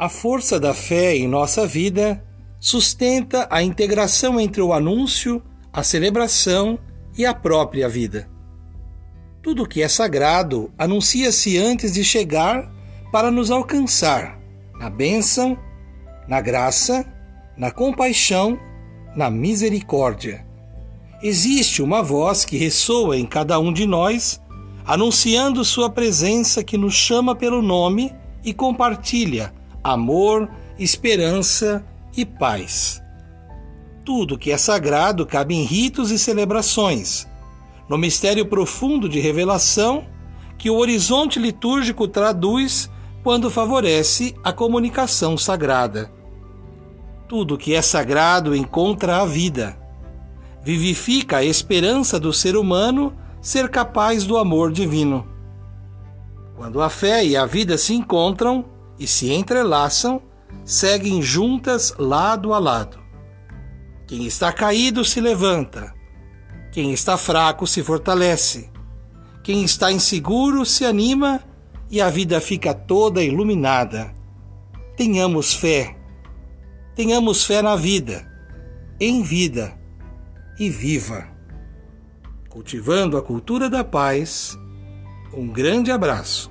A força da fé em nossa vida sustenta a integração entre o anúncio, a celebração e a própria vida. Tudo que é sagrado anuncia-se antes de chegar para nos alcançar na bênção, na graça, na compaixão, na misericórdia. Existe uma voz que ressoa em cada um de nós, anunciando Sua presença que nos chama pelo nome e compartilha amor, esperança e paz. Tudo que é sagrado cabe em ritos e celebrações, no mistério profundo de revelação que o horizonte litúrgico traduz quando favorece a comunicação sagrada. Tudo que é sagrado encontra a vida. Vivifica a esperança do ser humano ser capaz do amor divino. Quando a fé e a vida se encontram, e se entrelaçam, seguem juntas lado a lado. Quem está caído se levanta, quem está fraco se fortalece, quem está inseguro se anima e a vida fica toda iluminada. Tenhamos fé, tenhamos fé na vida, em vida e viva. Cultivando a cultura da paz, um grande abraço